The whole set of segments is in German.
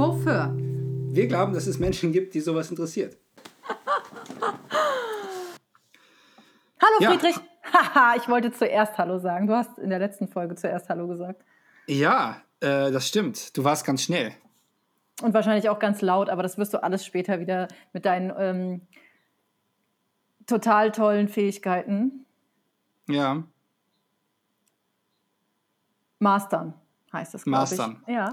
Wofür? Wir glauben, dass es Menschen gibt, die sowas interessiert. Hallo ja. Friedrich. Haha, ich wollte zuerst Hallo sagen. Du hast in der letzten Folge zuerst Hallo gesagt. Ja, äh, das stimmt. Du warst ganz schnell. Und wahrscheinlich auch ganz laut, aber das wirst du alles später wieder mit deinen ähm, total tollen Fähigkeiten. Ja. Mastern heißt es, glaube ich. Mastern. Ja.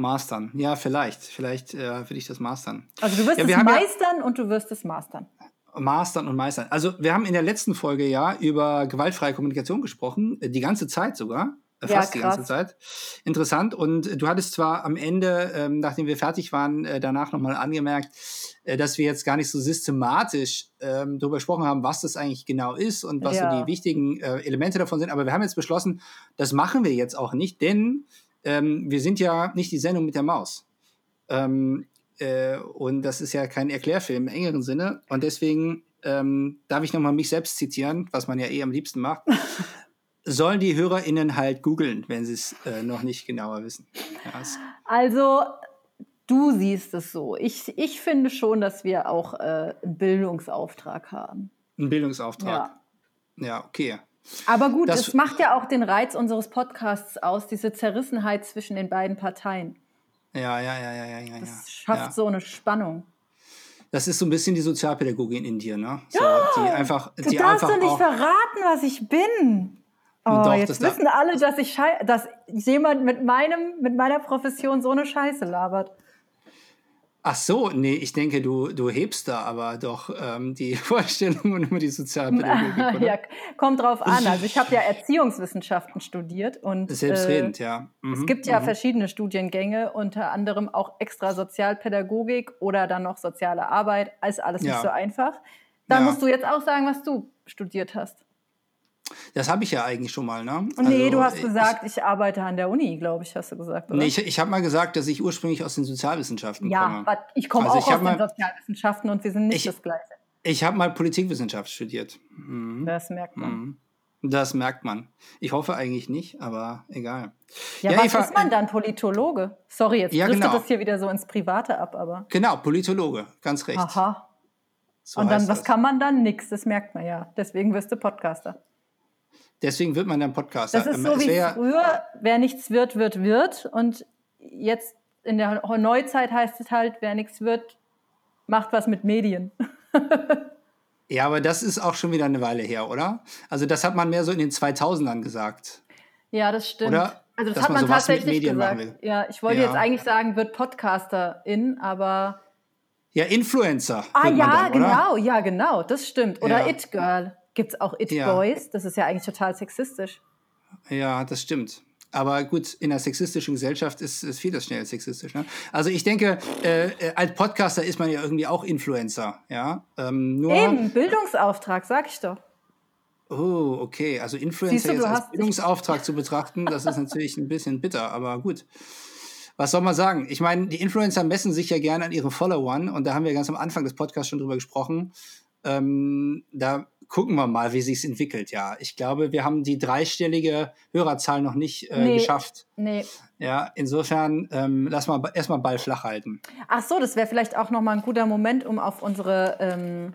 Mastern. Ja, vielleicht. Vielleicht äh, will ich das mastern. Also du wirst ja, es meistern ja und du wirst es mastern. Mastern und meistern. Also wir haben in der letzten Folge ja über gewaltfreie Kommunikation gesprochen, äh, die ganze Zeit sogar. Äh, fast ja, die ganze Zeit. Interessant. Und du hattest zwar am Ende, ähm, nachdem wir fertig waren, äh, danach nochmal angemerkt, äh, dass wir jetzt gar nicht so systematisch ähm, darüber gesprochen haben, was das eigentlich genau ist und was so die wichtigen äh, Elemente davon sind. Aber wir haben jetzt beschlossen, das machen wir jetzt auch nicht, denn ähm, wir sind ja nicht die Sendung mit der Maus. Ähm, äh, und das ist ja kein Erklärfilm im engeren Sinne. Und deswegen ähm, darf ich nochmal mich selbst zitieren, was man ja eh am liebsten macht. Sollen die HörerInnen halt googeln, wenn sie es äh, noch nicht genauer wissen. Ja, also, du siehst es so. Ich, ich finde schon, dass wir auch äh, einen Bildungsauftrag haben. Einen Bildungsauftrag? Ja, ja okay. Aber gut, das, es macht ja auch den Reiz unseres Podcasts aus, diese Zerrissenheit zwischen den beiden Parteien. Ja, ja, ja, ja, ja. ja das schafft ja. so eine Spannung. Das ist so ein bisschen die Sozialpädagogin in dir, ne? So, ja, die einfach, du die darfst einfach doch nicht verraten, was ich bin. Oh, Doch, jetzt wissen alle, dass ich dass jemand mit meinem mit meiner Profession so eine Scheiße labert. Ach so, nee, ich denke, du, du hebst da aber doch ähm, die Vorstellungen über die Sozialpädagogik, oder? ja, kommt drauf an. Also ich habe ja Erziehungswissenschaften studiert und selbstredend, äh, ja. Mhm, es gibt ja mhm. verschiedene Studiengänge, unter anderem auch extra Sozialpädagogik oder dann noch soziale Arbeit. Ist alles ja. nicht so einfach. Dann ja. musst du jetzt auch sagen, was du studiert hast. Das habe ich ja eigentlich schon mal, ne? Also, nee, du hast gesagt, ich, ich, arbeite an der Uni, glaube ich, hast du gesagt, oder? Nee, ich, ich habe mal gesagt, dass ich ursprünglich aus den Sozialwissenschaften ja, komme. Ja, ich komme also auch aus den Sozialwissenschaften und wir sind nicht das Gleiche. Ich habe mal Politikwissenschaft studiert. Mhm. Das merkt man. Mhm. Das merkt man. Ich hoffe eigentlich nicht, aber egal. Ja, ja was Eva, ist man dann? Politologe? Sorry, jetzt ja, driftet genau. das hier wieder so ins Private ab, aber. Genau, Politologe, ganz recht. Aha. So und dann, was das. kann man dann? Nix, das merkt man ja. Deswegen wirst du Podcaster. Deswegen wird man dann Podcaster. Das ist ähm, so es wie früher, wer nichts wird, wird, wird. Und jetzt in der Neuzeit heißt es halt, wer nichts wird, macht was mit Medien. ja, aber das ist auch schon wieder eine Weile her, oder? Also das hat man mehr so in den 2000ern gesagt. Ja, das stimmt. Oder? Also das Dass hat man, man tatsächlich gesagt. Ja, ich wollte ja. jetzt eigentlich sagen, wird Podcasterin, aber ja, Influencer. Ah ja, dann, genau, ja, genau, das stimmt. Oder ja. It Girl. Gibt es auch It ja. Boys? Das ist ja eigentlich total sexistisch. Ja, das stimmt. Aber gut, in einer sexistischen Gesellschaft ist, ist vieles schnell sexistisch. Ne? Also ich denke, äh, äh, als Podcaster ist man ja irgendwie auch Influencer. Ja? Ähm, nur Eben, Bildungsauftrag, sag ich doch. Oh, okay. Also Influencer du, jetzt als Bildungsauftrag zu betrachten, das ist natürlich ein bisschen bitter, aber gut. Was soll man sagen? Ich meine, die Influencer messen sich ja gerne an ihren Followern und da haben wir ganz am Anfang des Podcasts schon drüber gesprochen. Ähm, da gucken wir mal, wie sich entwickelt. Ja, ich glaube, wir haben die dreistellige Hörerzahl noch nicht äh, nee, geschafft. Nee. Ja, insofern ähm, lass mal erstmal Ball flach halten. Ach so, das wäre vielleicht auch noch mal ein guter Moment, um auf unsere ähm,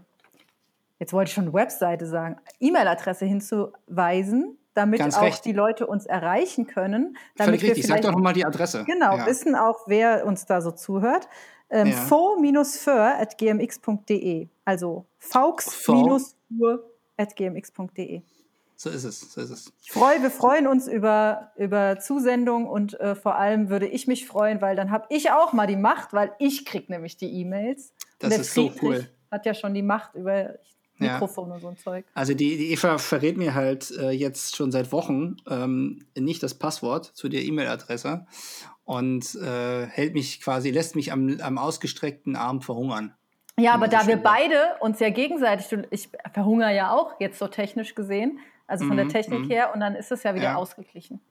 jetzt wollte ich schon Webseite sagen, E-Mail-Adresse hinzuweisen, damit Ganz auch recht. die Leute uns erreichen können. Damit Völlig richtig. Sag doch nochmal die Adresse. Genau, ja. wissen auch, wer uns da so zuhört. Ähm, ja. fo-för at gmx.de. Also faux gmx.de. So ist es, so ist es. Ich freue, wir freuen uns über, über Zusendung und äh, vor allem würde ich mich freuen, weil dann habe ich auch mal die Macht, weil ich kriege nämlich die E-Mails. Das ist so cool. Hat ja schon die Macht über Mikrofon ja. und so ein Zeug. Also die, die Eva verrät mir halt äh, jetzt schon seit Wochen ähm, nicht das Passwort zu der E-Mail-Adresse und äh, hält mich quasi, lässt mich am, am ausgestreckten Arm verhungern. Ja, aber da wir beide uns ja gegenseitig, ich verhungere ja auch jetzt so technisch gesehen, also von mhm, der Technik mhm. her, und dann ist es ja wieder ja. ausgeglichen.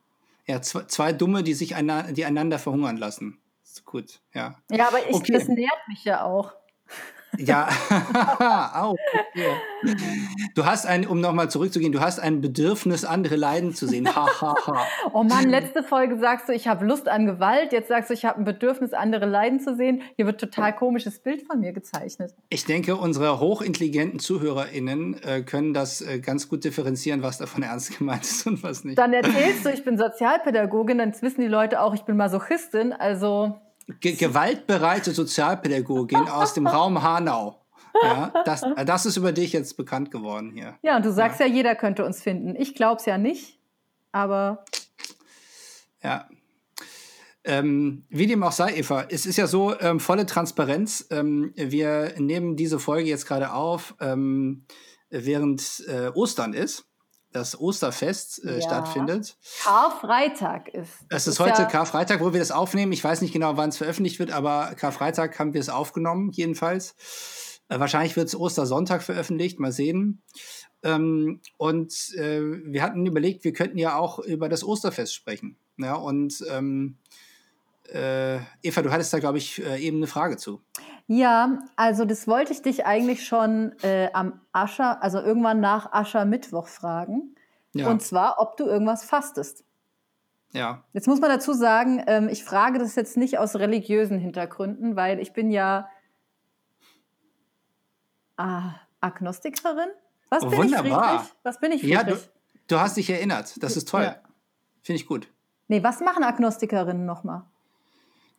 Ja, zwei, zwei Dumme, die sich einander, die einander verhungern lassen. Ist gut, ja. Ja, aber ich, okay. das nährt mich ja auch. Ja, auch. Okay. Du hast ein, um nochmal zurückzugehen, du hast ein Bedürfnis, andere leiden zu sehen. Oh Mann, letzte Folge sagst du, ich habe Lust an Gewalt. Jetzt sagst du, ich habe ein Bedürfnis, andere leiden zu sehen. Hier wird total komisches Bild von mir gezeichnet. Ich denke, unsere hochintelligenten ZuhörerInnen äh, können das äh, ganz gut differenzieren, was davon ernst gemeint ist und was nicht. Dann erzählst du, ich bin Sozialpädagogin, dann wissen die Leute auch, ich bin Masochistin. Also Ge gewaltbereite Sozialpädagogin aus dem Raum Hanau. Ja, das, das ist über dich jetzt bekannt geworden hier. Ja, und du sagst ja, ja jeder könnte uns finden. Ich glaube es ja nicht, aber. Ja. Ähm, wie dem auch sei, Eva, es ist ja so, ähm, volle Transparenz. Ähm, wir nehmen diese Folge jetzt gerade auf, ähm, während äh, Ostern ist das Osterfest äh, ja. stattfindet. Karfreitag ist. Es ist, ist heute ja Karfreitag, wo wir das aufnehmen. Ich weiß nicht genau, wann es veröffentlicht wird, aber Karfreitag haben wir es aufgenommen, jedenfalls. Äh, wahrscheinlich wird es Ostersonntag veröffentlicht, mal sehen. Ähm, und äh, wir hatten überlegt, wir könnten ja auch über das Osterfest sprechen. Ja, und ähm, äh, Eva, du hattest da, glaube ich, äh, eben eine Frage zu. Ja, also das wollte ich dich eigentlich schon äh, am Ascher, also irgendwann nach Aschermittwoch fragen. Ja. Und zwar, ob du irgendwas fastest. Ja. Jetzt muss man dazu sagen, ähm, ich frage das jetzt nicht aus religiösen Hintergründen, weil ich bin ja ah, Agnostikerin. Was bin Wunderbar. ich, Friedrich? Was bin ich, Friedrich? Ja, du, du hast dich erinnert. Das ist toll. Ja. Finde ich gut. Nee, was machen Agnostikerinnen nochmal?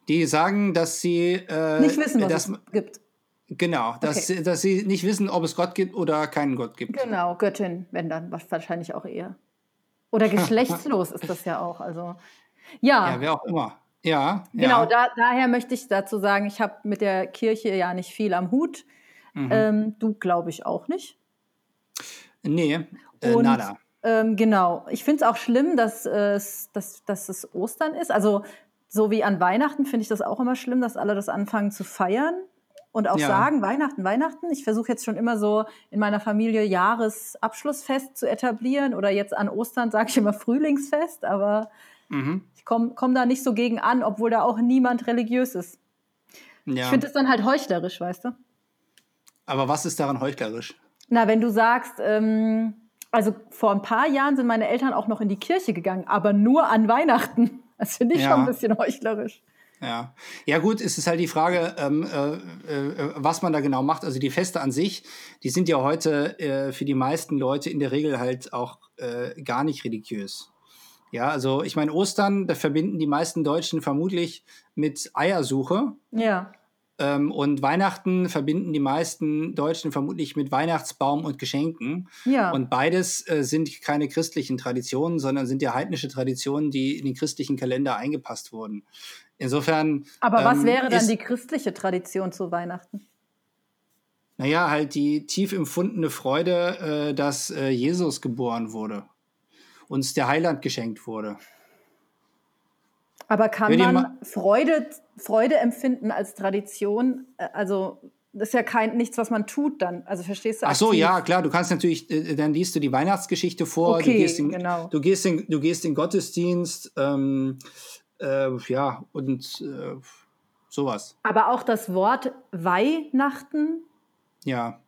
Die sagen, dass sie äh, nicht wissen, was dass, es gibt. Genau, dass, okay. dass sie nicht wissen, ob es Gott gibt oder keinen Gott gibt. Genau, Göttin, wenn dann wahrscheinlich auch eher. Oder geschlechtslos ist das ja auch. Also ja. Ja, wer auch immer. Ja. Genau, ja. Da, daher möchte ich dazu sagen, ich habe mit der Kirche ja nicht viel am Hut. Mhm. Ähm, du glaube ich auch nicht. Nee, äh, Und, nada. Ähm, genau. Ich finde es auch schlimm, dass, äh, dass, dass es Ostern ist. Also so wie an Weihnachten finde ich das auch immer schlimm, dass alle das anfangen zu feiern und auch ja. sagen, Weihnachten, Weihnachten. Ich versuche jetzt schon immer so in meiner Familie Jahresabschlussfest zu etablieren oder jetzt an Ostern sage ich immer Frühlingsfest, aber mhm. ich komme komm da nicht so gegen an, obwohl da auch niemand religiös ist. Ja. Ich finde es dann halt heuchlerisch, weißt du? Aber was ist daran heuchlerisch? Na, wenn du sagst, ähm, also vor ein paar Jahren sind meine Eltern auch noch in die Kirche gegangen, aber nur an Weihnachten. Das finde ich ja. schon ein bisschen heuchlerisch. Ja, ja gut, es ist halt die Frage, ähm, äh, äh, was man da genau macht. Also die Feste an sich, die sind ja heute äh, für die meisten Leute in der Regel halt auch äh, gar nicht religiös. Ja, also ich meine, Ostern, da verbinden die meisten Deutschen vermutlich mit Eiersuche. Ja. Ähm, und Weihnachten verbinden die meisten Deutschen vermutlich mit Weihnachtsbaum und Geschenken. Ja. Und beides äh, sind keine christlichen Traditionen, sondern sind ja heidnische Traditionen, die in den christlichen Kalender eingepasst wurden. Insofern. Aber was ähm, wäre dann die christliche Tradition zu Weihnachten? Naja, halt die tief empfundene Freude, äh, dass äh, Jesus geboren wurde, uns der Heiland geschenkt wurde. Aber kann man Freude, Freude empfinden als Tradition? Äh, also das ist ja kein nichts, was man tut dann. Also verstehst du? Ach so, aktiv? ja, klar. Du kannst natürlich, äh, dann liest du die Weihnachtsgeschichte vor. Okay, du gehst in, genau. Du gehst in, du gehst in Gottesdienst, ähm, äh, ja und äh, sowas. Aber auch das Wort Weihnachten. Ja.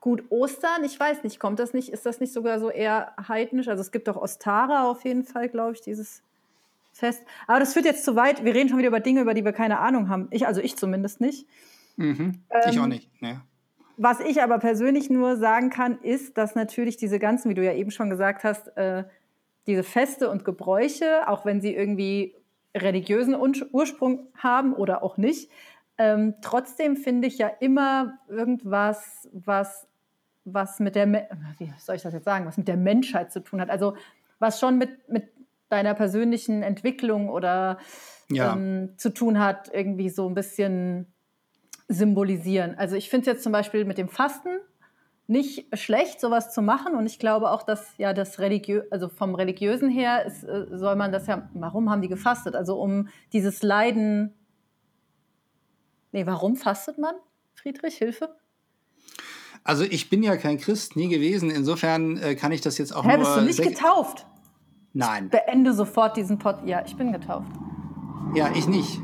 Gut, Ostern, ich weiß nicht, kommt das nicht, ist das nicht sogar so eher heidnisch? Also es gibt doch Ostara auf jeden Fall, glaube ich, dieses fest. Aber das führt jetzt zu weit. Wir reden schon wieder über Dinge, über die wir keine Ahnung haben. Ich, also ich zumindest nicht. Mhm. Ähm, ich auch nicht. Nee. Was ich aber persönlich nur sagen kann, ist, dass natürlich diese ganzen, wie du ja eben schon gesagt hast, äh, diese Feste und Gebräuche, auch wenn sie irgendwie religiösen Ursprung haben oder auch nicht, ähm, trotzdem finde ich ja immer irgendwas, was, was mit der, wie soll ich das jetzt sagen, was mit der Menschheit zu tun hat. Also was schon mit, mit deiner persönlichen Entwicklung oder ja. ähm, zu tun hat, irgendwie so ein bisschen symbolisieren. Also ich finde es jetzt zum Beispiel mit dem Fasten nicht schlecht, sowas zu machen. Und ich glaube auch, dass ja das religiö also vom religiösen her ist, äh, soll man das ja. Warum haben die gefastet? Also um dieses Leiden. Nee, warum fastet man? Friedrich, Hilfe? Also ich bin ja kein Christ, nie gewesen. Insofern äh, kann ich das jetzt auch Hä, nur. Bist du nicht getauft? Nein. Ich beende sofort diesen Pod. Ja, ich bin getauft. Ja, ich nicht.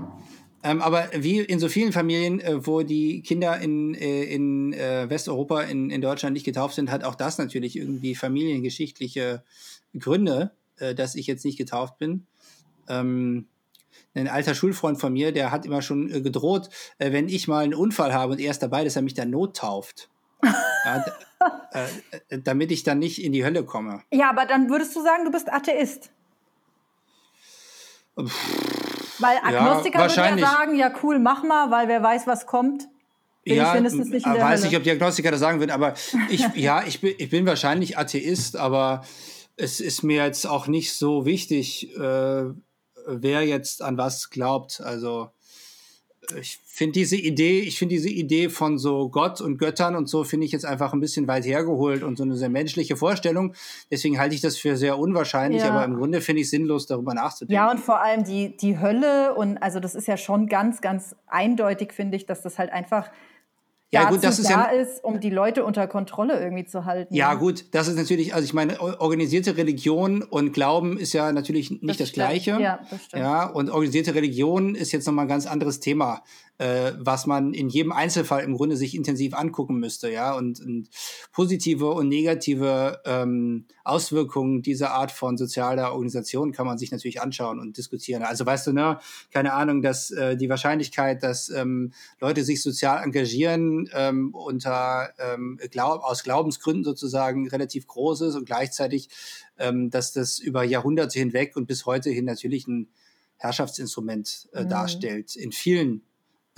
Ähm, aber wie in so vielen Familien, äh, wo die Kinder in, äh, in äh, Westeuropa, in, in Deutschland nicht getauft sind, hat auch das natürlich irgendwie familiengeschichtliche Gründe, äh, dass ich jetzt nicht getauft bin. Ähm, ein alter Schulfreund von mir, der hat immer schon äh, gedroht, äh, wenn ich mal einen Unfall habe und er ist dabei, dass er mich dann nottauft. Ja, damit ich dann nicht in die Hölle komme. Ja, aber dann würdest du sagen, du bist Atheist. Weil Agnostiker ja, würden ja sagen, ja cool, mach mal, weil wer weiß, was kommt. Bin ja, ich nicht in der weiß Hölle. nicht, ob die Agnostiker das sagen würden, aber ich, ja, ich bin, ich bin wahrscheinlich Atheist, aber es ist mir jetzt auch nicht so wichtig, äh, wer jetzt an was glaubt. Also ich finde diese Idee, ich finde diese Idee von so Gott und Göttern und so finde ich jetzt einfach ein bisschen weit hergeholt und so eine sehr menschliche Vorstellung. Deswegen halte ich das für sehr unwahrscheinlich, ja. aber im Grunde finde ich sinnlos, darüber nachzudenken. Ja, und vor allem die, die Hölle und also das ist ja schon ganz, ganz eindeutig, finde ich, dass das halt einfach ja, gut, das ist da ja, ist, um die Leute unter Kontrolle irgendwie zu halten. Ja, gut, das ist natürlich, also ich meine, organisierte Religion und Glauben ist ja natürlich nicht das, das Gleiche. Ja, das stimmt. Ja, und organisierte Religion ist jetzt nochmal ein ganz anderes Thema äh, was man in jedem Einzelfall im Grunde sich intensiv angucken müsste, ja. Und, und positive und negative ähm, Auswirkungen dieser Art von sozialer Organisation kann man sich natürlich anschauen und diskutieren. Also weißt du, ne, keine Ahnung, dass äh, die Wahrscheinlichkeit, dass ähm, Leute sich sozial engagieren ähm, unter ähm, Glaub aus Glaubensgründen sozusagen relativ groß ist und gleichzeitig, ähm, dass das über Jahrhunderte hinweg und bis heute hin natürlich ein Herrschaftsinstrument äh, mhm. darstellt in vielen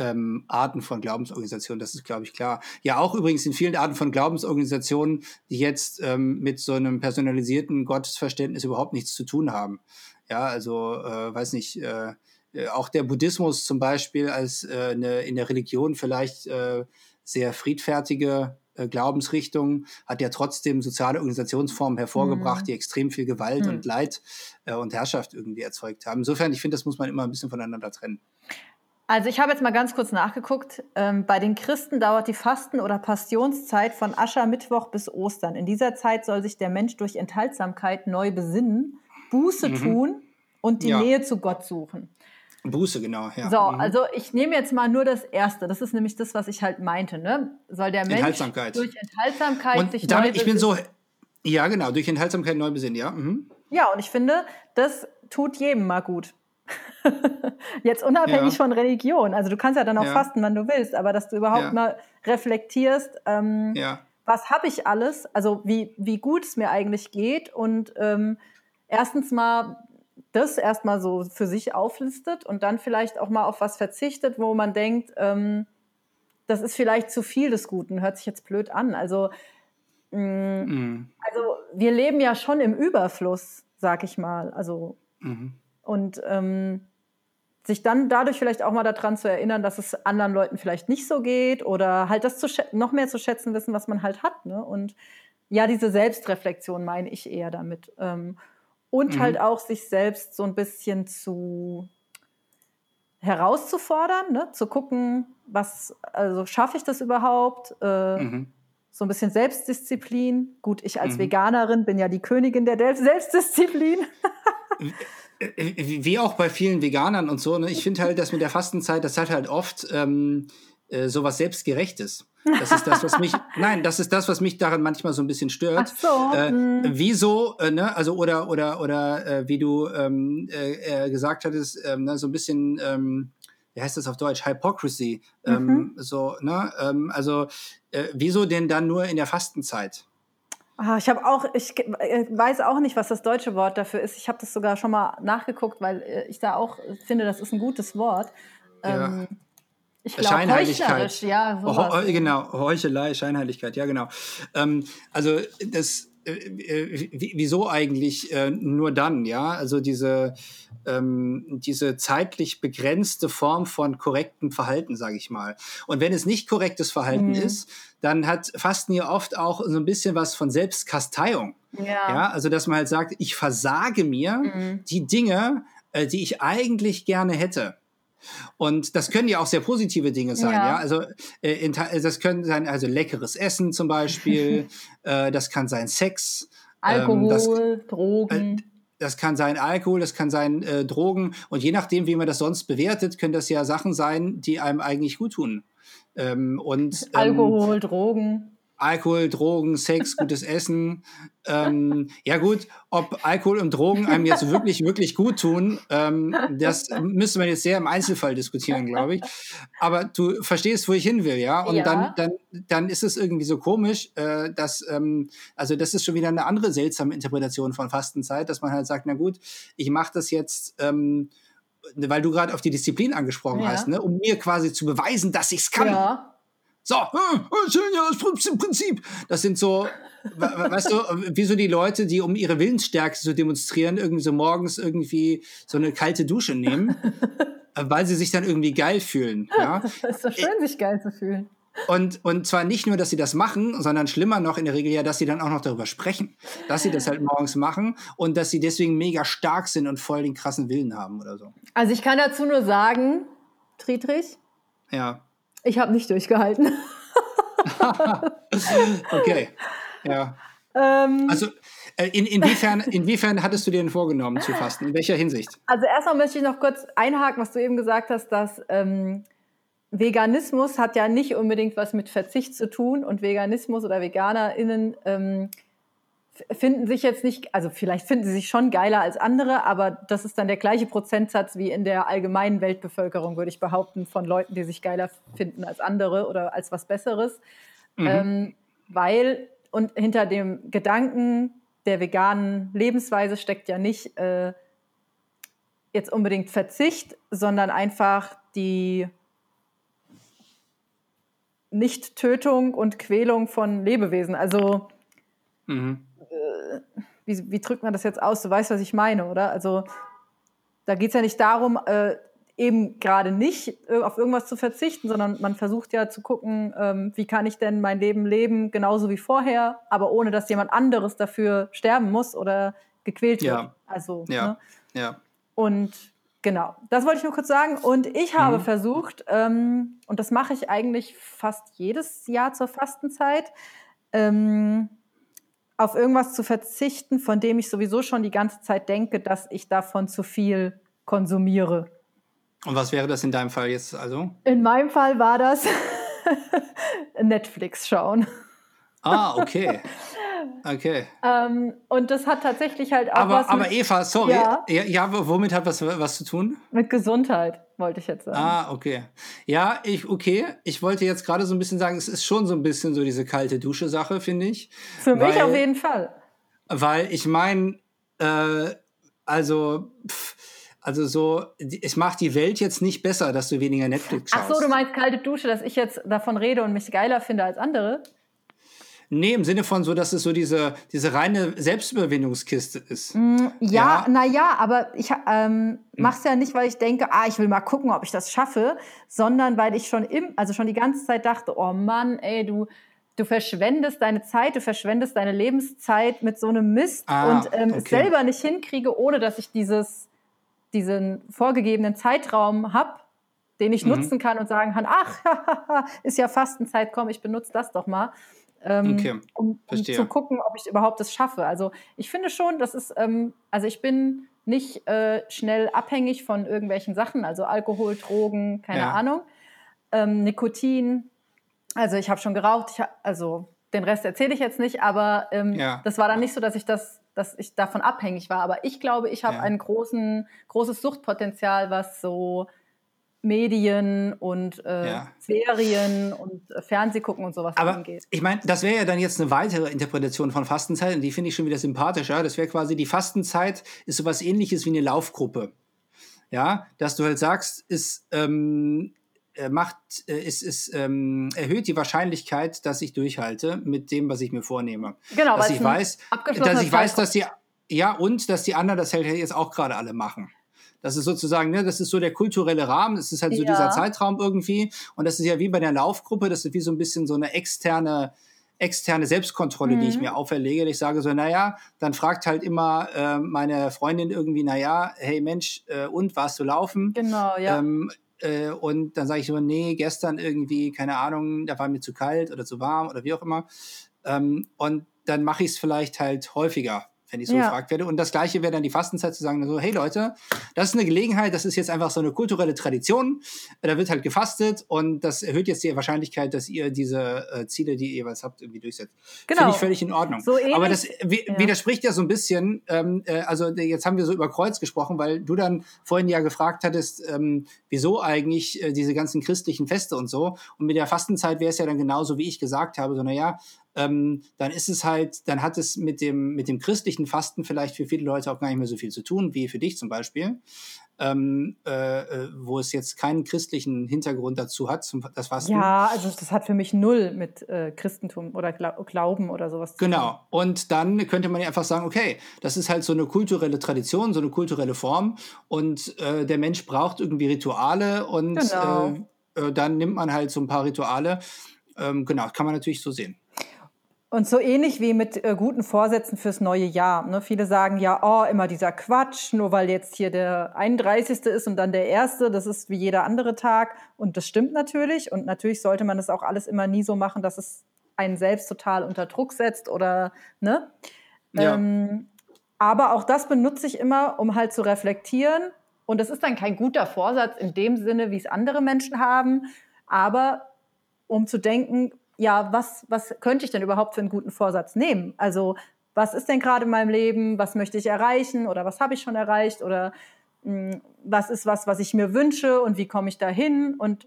ähm, Arten von Glaubensorganisationen, das ist, glaube ich, klar. Ja, auch übrigens in vielen Arten von Glaubensorganisationen, die jetzt ähm, mit so einem personalisierten Gottesverständnis überhaupt nichts zu tun haben. Ja, also, äh, weiß nicht, äh, äh auch der Buddhismus zum Beispiel als äh, eine, in der Religion vielleicht äh, sehr friedfertige äh, Glaubensrichtung hat ja trotzdem soziale Organisationsformen hervorgebracht, mhm. die extrem viel Gewalt mhm. und Leid äh, und Herrschaft irgendwie erzeugt haben. Insofern, ich finde, das muss man immer ein bisschen voneinander trennen. Also ich habe jetzt mal ganz kurz nachgeguckt. Ähm, bei den Christen dauert die Fasten- oder Passionszeit von Aschermittwoch bis Ostern. In dieser Zeit soll sich der Mensch durch Enthaltsamkeit neu besinnen, Buße mhm. tun und die ja. Nähe zu Gott suchen. Buße, genau. Ja. So, mhm. also ich nehme jetzt mal nur das Erste. Das ist nämlich das, was ich halt meinte. Ne? Soll der Mensch Enthaltsamkeit. durch Enthaltsamkeit und sich damit, neu ich bin so, ja genau, durch Enthaltsamkeit neu besinnen, ja. Mhm. Ja, und ich finde, das tut jedem mal gut. Jetzt unabhängig ja. von Religion. Also du kannst ja dann auch ja. fasten, wann du willst, aber dass du überhaupt ja. mal reflektierst, ähm, was habe ich alles, also wie, wie gut es mir eigentlich geht und ähm, erstens mal das erstmal so für sich auflistet und dann vielleicht auch mal auf was verzichtet, wo man denkt, ähm, das ist vielleicht zu viel des Guten, hört sich jetzt blöd an. Also, mh, mm, mhm. also wir leben ja schon im Überfluss, sag ich mal. Also mhm. Und ähm, sich dann dadurch vielleicht auch mal daran zu erinnern, dass es anderen Leuten vielleicht nicht so geht oder halt das zu noch mehr zu schätzen wissen, was man halt hat. Ne? Und ja, diese Selbstreflexion meine ich eher damit. Ähm, und mhm. halt auch sich selbst so ein bisschen zu herauszufordern, ne? zu gucken, was, also schaffe ich das überhaupt? Äh, mhm. So ein bisschen Selbstdisziplin. Gut, ich als mhm. Veganerin bin ja die Königin der Selbstdisziplin. Äh, wie auch bei vielen Veganern und so, ne? ich finde halt, dass mit der Fastenzeit, das hat halt oft ähm, äh, sowas Selbstgerechtes. Das ist das, was mich, nein, das ist das, was mich daran manchmal so ein bisschen stört. Ach so. Äh, hm. wieso, äh, ne, also oder oder oder äh, wie du ähm, äh, äh, gesagt hattest, ähm, ne, so ein bisschen, ähm, wie heißt das auf Deutsch, Hypocrisy. Ähm, mhm. So, ne, ähm, also äh, wieso denn dann nur in der Fastenzeit? Ah, ich habe auch, ich äh, weiß auch nicht, was das deutsche Wort dafür ist. Ich habe das sogar schon mal nachgeguckt, weil äh, ich da auch finde, das ist ein gutes Wort. Ja. Ähm, ich glaube, Scheinheiligkeit. Ja, sowas. Genau, Heuchelei, Scheinheiligkeit, ja, genau. Ähm, also das, äh, äh wieso eigentlich äh, nur dann, ja? Also diese, ähm, diese zeitlich begrenzte Form von korrektem Verhalten, sage ich mal. Und wenn es nicht korrektes Verhalten mhm. ist, dann hat Fasten ja oft auch so ein bisschen was von Selbstkasteiung. Ja. ja also, dass man halt sagt, ich versage mir mhm. die Dinge, äh, die ich eigentlich gerne hätte. Und das können ja auch sehr positive Dinge sein, ja. ja? Also äh, in, das können sein, also leckeres Essen zum Beispiel, äh, das kann sein Sex, Alkohol, ähm, das, Drogen. das kann sein Alkohol, das kann sein äh, Drogen und je nachdem, wie man das sonst bewertet, können das ja Sachen sein, die einem eigentlich gut tun. Ähm, und, ähm, Alkohol, Drogen. Alkohol, Drogen, Sex, gutes Essen. Ähm, ja gut, ob Alkohol und Drogen einem jetzt wirklich, wirklich gut tun, ähm, das müsste man jetzt sehr im Einzelfall diskutieren, glaube ich. Aber du verstehst, wo ich hin will, ja? Und ja. Dann, dann, dann ist es irgendwie so komisch, äh, dass, ähm, also das ist schon wieder eine andere seltsame Interpretation von Fastenzeit, dass man halt sagt, na gut, ich mache das jetzt... Ähm, weil du gerade auf die Disziplin angesprochen ja. hast, ne? um mir quasi zu beweisen, dass ich es kann. Ja. So, ja, das Prinzip. Das sind so, weißt du, wie so die Leute, die um ihre Willensstärke zu demonstrieren, irgendwie so morgens irgendwie so eine kalte Dusche nehmen, weil sie sich dann irgendwie geil fühlen. Ja? Das ist doch schön, sich geil zu fühlen. Und, und zwar nicht nur, dass sie das machen, sondern schlimmer noch in der Regel ja, dass sie dann auch noch darüber sprechen. Dass sie das halt morgens machen und dass sie deswegen mega stark sind und voll den krassen Willen haben oder so. Also ich kann dazu nur sagen, Friedrich. Ja. Ich habe nicht durchgehalten. okay, ja. Ähm, also äh, in, inwiefern, inwiefern hattest du dir denn vorgenommen zu fasten? In welcher Hinsicht? Also erstmal möchte ich noch kurz einhaken, was du eben gesagt hast, dass ähm, Veganismus hat ja nicht unbedingt was mit Verzicht zu tun und Veganismus oder VeganerInnen ähm, finden sich jetzt nicht, also vielleicht finden sie sich schon geiler als andere, aber das ist dann der gleiche Prozentsatz wie in der allgemeinen Weltbevölkerung, würde ich behaupten, von Leuten, die sich geiler finden als andere oder als was Besseres. Mhm. Ähm, weil, und hinter dem Gedanken der veganen Lebensweise steckt ja nicht äh, jetzt unbedingt Verzicht, sondern einfach die Nicht-Tötung und Quälung von Lebewesen. Also mhm wie, wie drückt man das jetzt aus? Du weißt, was ich meine, oder? Also da geht es ja nicht darum, äh, eben gerade nicht äh, auf irgendwas zu verzichten, sondern man versucht ja zu gucken, ähm, wie kann ich denn mein Leben leben, genauso wie vorher, aber ohne dass jemand anderes dafür sterben muss oder gequält ja. wird. Also, ja. Ne? ja. Und genau, das wollte ich nur kurz sagen. Und ich habe mhm. versucht, ähm, und das mache ich eigentlich fast jedes Jahr zur Fastenzeit, ähm, auf irgendwas zu verzichten, von dem ich sowieso schon die ganze Zeit denke, dass ich davon zu viel konsumiere. Und was wäre das in deinem Fall jetzt also? In meinem Fall war das Netflix schauen. Ah, okay. Okay. Ähm, und das hat tatsächlich halt auch aber, was. Aber Eva, sorry. Ja? ja, womit hat das was zu tun? Mit Gesundheit, wollte ich jetzt sagen. Ah, okay. Ja, ich, okay. Ich wollte jetzt gerade so ein bisschen sagen, es ist schon so ein bisschen so diese kalte Dusche-Sache, finde ich. Für weil, mich auf jeden Fall. Weil ich meine, äh, also. Pff, also so, es macht die Welt jetzt nicht besser, dass du weniger Netflix schaust. Ach so, du meinst kalte Dusche, dass ich jetzt davon rede und mich geiler finde als andere? Nee, im Sinne von so, dass es so diese, diese reine Selbstüberwindungskiste ist. Mm, ja, ja. naja, aber ich ähm, mache es ja nicht, weil ich denke, ah, ich will mal gucken, ob ich das schaffe, sondern weil ich schon im, also schon die ganze Zeit dachte, oh Mann, ey, du, du verschwendest deine Zeit, du verschwendest deine Lebenszeit mit so einem Mist ah, und ähm, okay. es selber nicht hinkriege, ohne dass ich dieses, diesen vorgegebenen Zeitraum habe, den ich mhm. nutzen kann und sagen kann, ach, ist ja Fastenzeit, komm, ich benutze das doch mal ähm, okay. um, um zu gucken, ob ich überhaupt das schaffe. Also ich finde schon, das ist, ähm, also ich bin nicht äh, schnell abhängig von irgendwelchen Sachen, also Alkohol, Drogen, keine ja. Ahnung, ähm, Nikotin. Also ich habe schon geraucht, ich, also den Rest erzähle ich jetzt nicht, aber ähm, ja. das war dann nicht so, dass ich das, dass ich davon abhängig war. Aber ich glaube, ich habe ja. ein großen, großes Suchtpotenzial, was so Medien und äh, ja. Serien und äh, Fernsehgucken und sowas Aber angeht. Ich meine, das wäre ja dann jetzt eine weitere Interpretation von Fastenzeit und die finde ich schon wieder sympathischer. Das wäre quasi die Fastenzeit ist sowas ähnliches wie eine Laufgruppe. Ja, dass du halt sagst, ist ähm, äh, macht, äh, ist, ist, ähm, erhöht die Wahrscheinlichkeit, dass ich durchhalte mit dem, was ich mir vornehme. Genau, dass ich weiß, dass ich weiß, dass die ja und dass die anderen das halt jetzt auch gerade alle machen. Das ist sozusagen, ne, das ist so der kulturelle Rahmen, das ist halt so ja. dieser Zeitraum irgendwie. Und das ist ja wie bei der Laufgruppe, das ist wie so ein bisschen so eine externe, externe Selbstkontrolle, mhm. die ich mhm. mir auferlege. Ich sage so, naja, dann fragt halt immer äh, meine Freundin irgendwie, naja, hey Mensch, äh, und warst du laufen? Genau, ja. Ähm, äh, und dann sage ich so, nee, gestern irgendwie, keine Ahnung, da war mir zu kalt oder zu warm oder wie auch immer. Ähm, und dann mache ich es vielleicht halt häufiger wenn ich so ja. gefragt werde. Und das Gleiche wäre dann die Fastenzeit zu sagen, so, hey Leute, das ist eine Gelegenheit, das ist jetzt einfach so eine kulturelle Tradition. Da wird halt gefastet und das erhöht jetzt die Wahrscheinlichkeit, dass ihr diese äh, Ziele, die ihr jeweils habt, irgendwie durchsetzt. Genau. Finde ich völlig in Ordnung. So Aber das ja. widerspricht ja so ein bisschen, ähm, äh, also jetzt haben wir so über Kreuz gesprochen, weil du dann vorhin ja gefragt hattest, ähm, wieso eigentlich äh, diese ganzen christlichen Feste und so. Und mit der Fastenzeit wäre es ja dann genauso, wie ich gesagt habe, so, naja, ähm, dann ist es halt, dann hat es mit dem, mit dem christlichen Fasten vielleicht für viele Leute auch gar nicht mehr so viel zu tun, wie für dich zum Beispiel, ähm, äh, äh wo es jetzt keinen christlichen Hintergrund dazu hat, zum, das Fasten. Ja, also das hat für mich null mit äh, Christentum oder Glauben oder sowas zu genau. tun. Genau, und dann könnte man ja einfach sagen, okay, das ist halt so eine kulturelle Tradition, so eine kulturelle Form und äh, der Mensch braucht irgendwie Rituale und genau. Äh, äh, dann nimmt man halt so ein paar Rituale. Ähm, genau, kann man natürlich so sehen. Und so ähnlich wie mit äh, guten Vorsätzen fürs neue Jahr. Ne? Viele sagen ja, oh, immer dieser Quatsch, nur weil jetzt hier der 31. ist und dann der erste, das ist wie jeder andere Tag. Und das stimmt natürlich. Und natürlich sollte man das auch alles immer nie so machen, dass es einen selbst total unter Druck setzt oder, ne? Ja. Ähm, aber auch das benutze ich immer, um halt zu reflektieren. Und das ist dann kein guter Vorsatz in dem Sinne, wie es andere Menschen haben, aber um zu denken, ja, was, was könnte ich denn überhaupt für einen guten Vorsatz nehmen? Also, was ist denn gerade in meinem Leben? Was möchte ich erreichen? Oder was habe ich schon erreicht? Oder mh, hm, was ist was, was ich mir wünsche und wie komme ich dahin? Und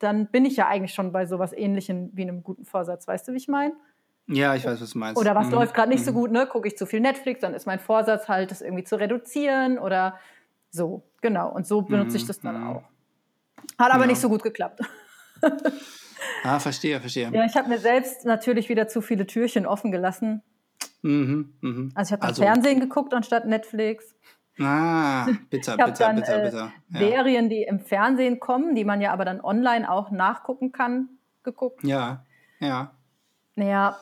dann bin ich ja eigentlich schon bei sowas ähnlichem wie einem guten Vorsatz. Weißt du, wie ich meine? Ja, ich weiß, was du meinst. Oder was mhm. läuft gerade nicht mhm. so gut, ne? Gucke ich zu viel Netflix, dann ist mein Vorsatz halt, das irgendwie zu reduzieren oder so. Genau. Und so benutze mhm. ich das dann mhm. auch. Hat aber ja. nicht so gut geklappt. Ah, verstehe, verstehe. Ja, ich habe mir selbst natürlich wieder zu viele Türchen offen gelassen. Mhm, mh. Also ich habe also, Fernsehen geguckt anstatt Netflix. Ah, bitter, bitter, dann, bitter, bitter. Äh, ja. Serien, die im Fernsehen kommen, die man ja aber dann online auch nachgucken kann, geguckt. Ja, ja. Naja,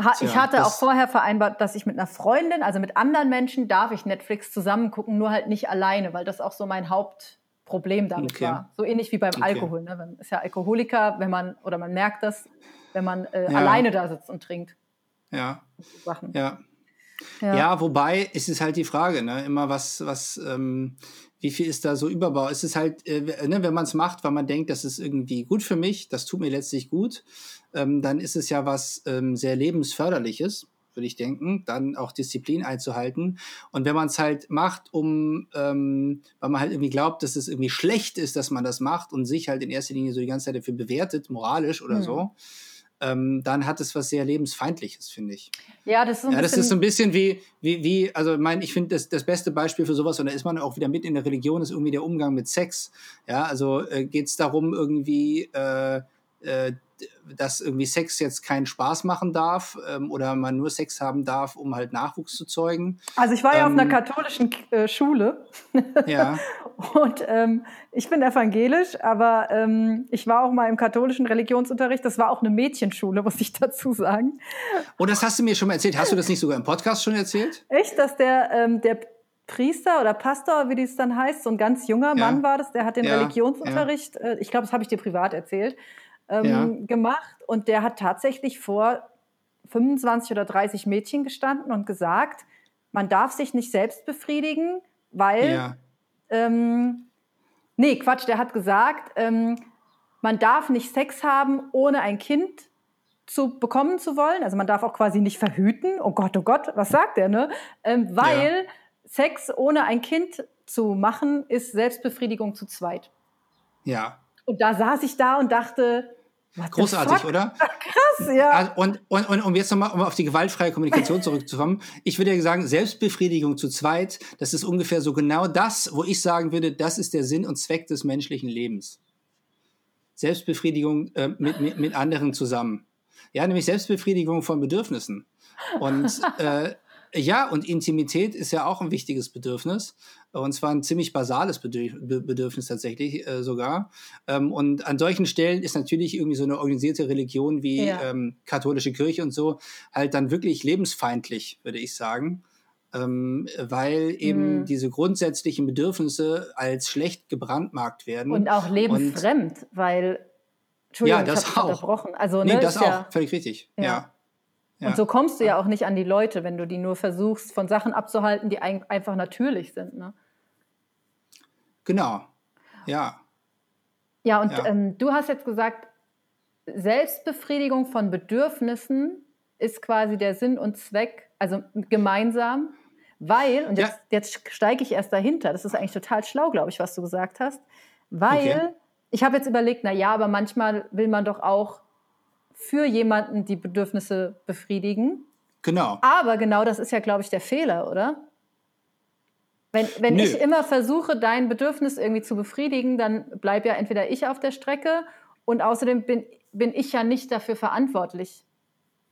ha, Tja, ich hatte auch vorher vereinbart, dass ich mit einer Freundin, also mit anderen Menschen, darf ich Netflix zusammen gucken, nur halt nicht alleine, weil das auch so mein Haupt Problem damit okay. war. So ähnlich wie beim okay. Alkohol. Ne? Man ist ja Alkoholiker, wenn man, oder man merkt das, wenn man äh, ja. alleine da sitzt und trinkt. Ja. Ja. ja. Ja, wobei ist es halt die Frage, ne? Immer was, was, ähm, wie viel ist da so Überbau? Es ist halt, äh, ne, wenn man es macht, weil man denkt, das ist irgendwie gut für mich, das tut mir letztlich gut, ähm, dann ist es ja was ähm, sehr lebensförderliches würde ich denken, dann auch Disziplin einzuhalten. Und wenn man es halt macht, um, ähm, weil man halt irgendwie glaubt, dass es irgendwie schlecht ist, dass man das macht und sich halt in erster Linie so die ganze Zeit dafür bewertet, moralisch oder mhm. so, ähm, dann hat es was sehr lebensfeindliches, finde ich. Ja, das ist, so ja, das ist so ein bisschen wie, wie, wie also mein, ich finde das, das beste Beispiel für sowas, und da ist man auch wieder mit in der Religion, ist irgendwie der Umgang mit Sex. Ja, also äh, geht es darum, irgendwie äh, äh, dass irgendwie Sex jetzt keinen Spaß machen darf ähm, oder man nur Sex haben darf, um halt Nachwuchs zu zeugen. Also ich war ja auf einer ähm, katholischen äh, Schule. Ja. Und ähm, ich bin evangelisch, aber ähm, ich war auch mal im katholischen Religionsunterricht. Das war auch eine Mädchenschule, muss ich dazu sagen. Oh, das hast du mir schon mal erzählt. Hast du das nicht sogar im Podcast schon erzählt? Echt, dass der, ähm, der Priester oder Pastor, wie es dann heißt, so ein ganz junger ja. Mann war das, der hat den ja. Religionsunterricht, ja. Äh, ich glaube, das habe ich dir privat erzählt, ähm, ja. gemacht und der hat tatsächlich vor 25 oder 30 Mädchen gestanden und gesagt, man darf sich nicht selbst befriedigen, weil, ja. ähm, nee, Quatsch, der hat gesagt, ähm, man darf nicht Sex haben, ohne ein Kind zu bekommen zu wollen. Also man darf auch quasi nicht verhüten. Oh Gott, oh Gott, was sagt er, ne? Ähm, weil ja. Sex ohne ein Kind zu machen, ist Selbstbefriedigung zu zweit. Ja. Und da saß ich da und dachte, Großartig, oder? Krass, ja. Also, und, und, und um jetzt nochmal um auf die gewaltfreie Kommunikation zurückzukommen, ich würde ja sagen, Selbstbefriedigung zu zweit, das ist ungefähr so genau das, wo ich sagen würde, das ist der Sinn und Zweck des menschlichen Lebens. Selbstbefriedigung äh, mit, mit, mit anderen zusammen. Ja, nämlich Selbstbefriedigung von Bedürfnissen. Und äh, ja, und Intimität ist ja auch ein wichtiges Bedürfnis. Und zwar ein ziemlich basales Bedürfnis tatsächlich äh, sogar. Ähm, und an solchen Stellen ist natürlich irgendwie so eine organisierte Religion wie ja. ähm, katholische Kirche und so halt dann wirklich lebensfeindlich, würde ich sagen. Ähm, weil eben mhm. diese grundsätzlichen Bedürfnisse als schlecht gebrandmarkt werden. Und auch lebensfremd, und, weil, Entschuldigung, ja, das ich auch. unterbrochen. Also, nee, ne, das auch, ja, völlig richtig, ja. ja. Ja. Und so kommst du ja auch nicht an die Leute, wenn du die nur versuchst, von Sachen abzuhalten, die ein, einfach natürlich sind. Ne? Genau, ja. Ja, und ja. Ähm, du hast jetzt gesagt, Selbstbefriedigung von Bedürfnissen ist quasi der Sinn und Zweck, also gemeinsam, weil, und jetzt, ja. jetzt steige ich erst dahinter, das ist eigentlich total schlau, glaube ich, was du gesagt hast, weil okay. ich habe jetzt überlegt, na ja, aber manchmal will man doch auch für jemanden die Bedürfnisse befriedigen. Genau. Aber genau das ist ja, glaube ich, der Fehler, oder? Wenn, wenn ich immer versuche, dein Bedürfnis irgendwie zu befriedigen, dann bleibe ja entweder ich auf der Strecke und außerdem bin, bin ich ja nicht dafür verantwortlich.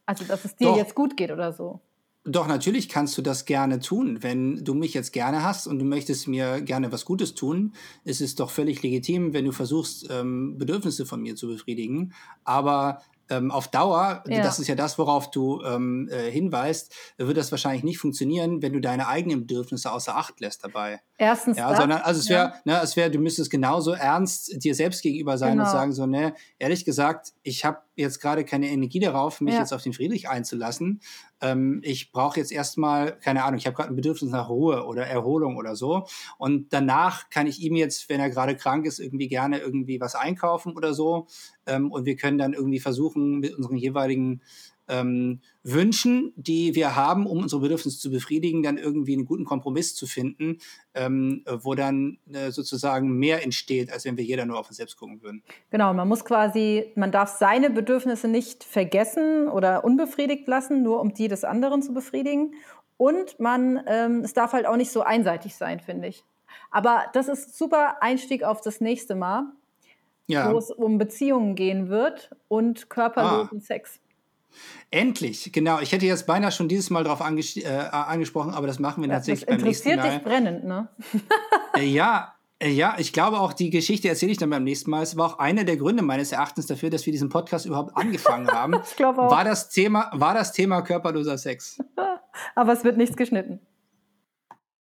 Also, dass es dir Doch. jetzt gut geht oder so. Doch, natürlich kannst du das gerne tun. Wenn du mich jetzt gerne hast und du möchtest mir gerne was Gutes tun, ist es doch völlig legitim, wenn du versuchst, ähm, Bedürfnisse von mir zu befriedigen. Aber ähm, auf Dauer, ja. das ist ja das, worauf du ähm, äh, hinweist, wird das wahrscheinlich nicht funktionieren, wenn du deine eigenen Bedürfnisse außer Acht lässt dabei. Erstens ja, sondern also es wäre, ja. ne, es wäre, du müsstest genauso ernst dir selbst gegenüber sein genau. und sagen so, ne, ehrlich gesagt, ich habe jetzt gerade keine Energie darauf, mich ja. jetzt auf den Friedrich einzulassen. Ähm, ich brauche jetzt erstmal, keine Ahnung, ich habe gerade ein Bedürfnis nach Ruhe oder Erholung oder so. Und danach kann ich ihm jetzt, wenn er gerade krank ist, irgendwie gerne irgendwie was einkaufen oder so. Ähm, und wir können dann irgendwie versuchen, mit unseren jeweiligen ähm, Wünschen, die wir haben, um unsere Bedürfnisse zu befriedigen, dann irgendwie einen guten Kompromiss zu finden, ähm, wo dann äh, sozusagen mehr entsteht, als wenn wir jeder nur auf uns selbst gucken würden. Genau, man muss quasi, man darf seine Bedürfnisse nicht vergessen oder unbefriedigt lassen, nur um die des anderen zu befriedigen. Und man, ähm, es darf halt auch nicht so einseitig sein, finde ich. Aber das ist super Einstieg auf das nächste Mal, ja. wo es um Beziehungen gehen wird und körperlosen ah. Sex. Endlich, genau. Ich hätte jetzt beinahe schon dieses Mal darauf anges äh, angesprochen, aber das machen wir ja, tatsächlich beim nächsten Mal. Das interessiert dich brennend, ne? äh, ja, äh, ja, ich glaube auch, die Geschichte erzähle ich dann beim nächsten Mal. Es war auch einer der Gründe meines Erachtens dafür, dass wir diesen Podcast überhaupt angefangen haben. ich glaube auch. War das Thema, war das Thema körperloser Sex. aber es wird nichts geschnitten.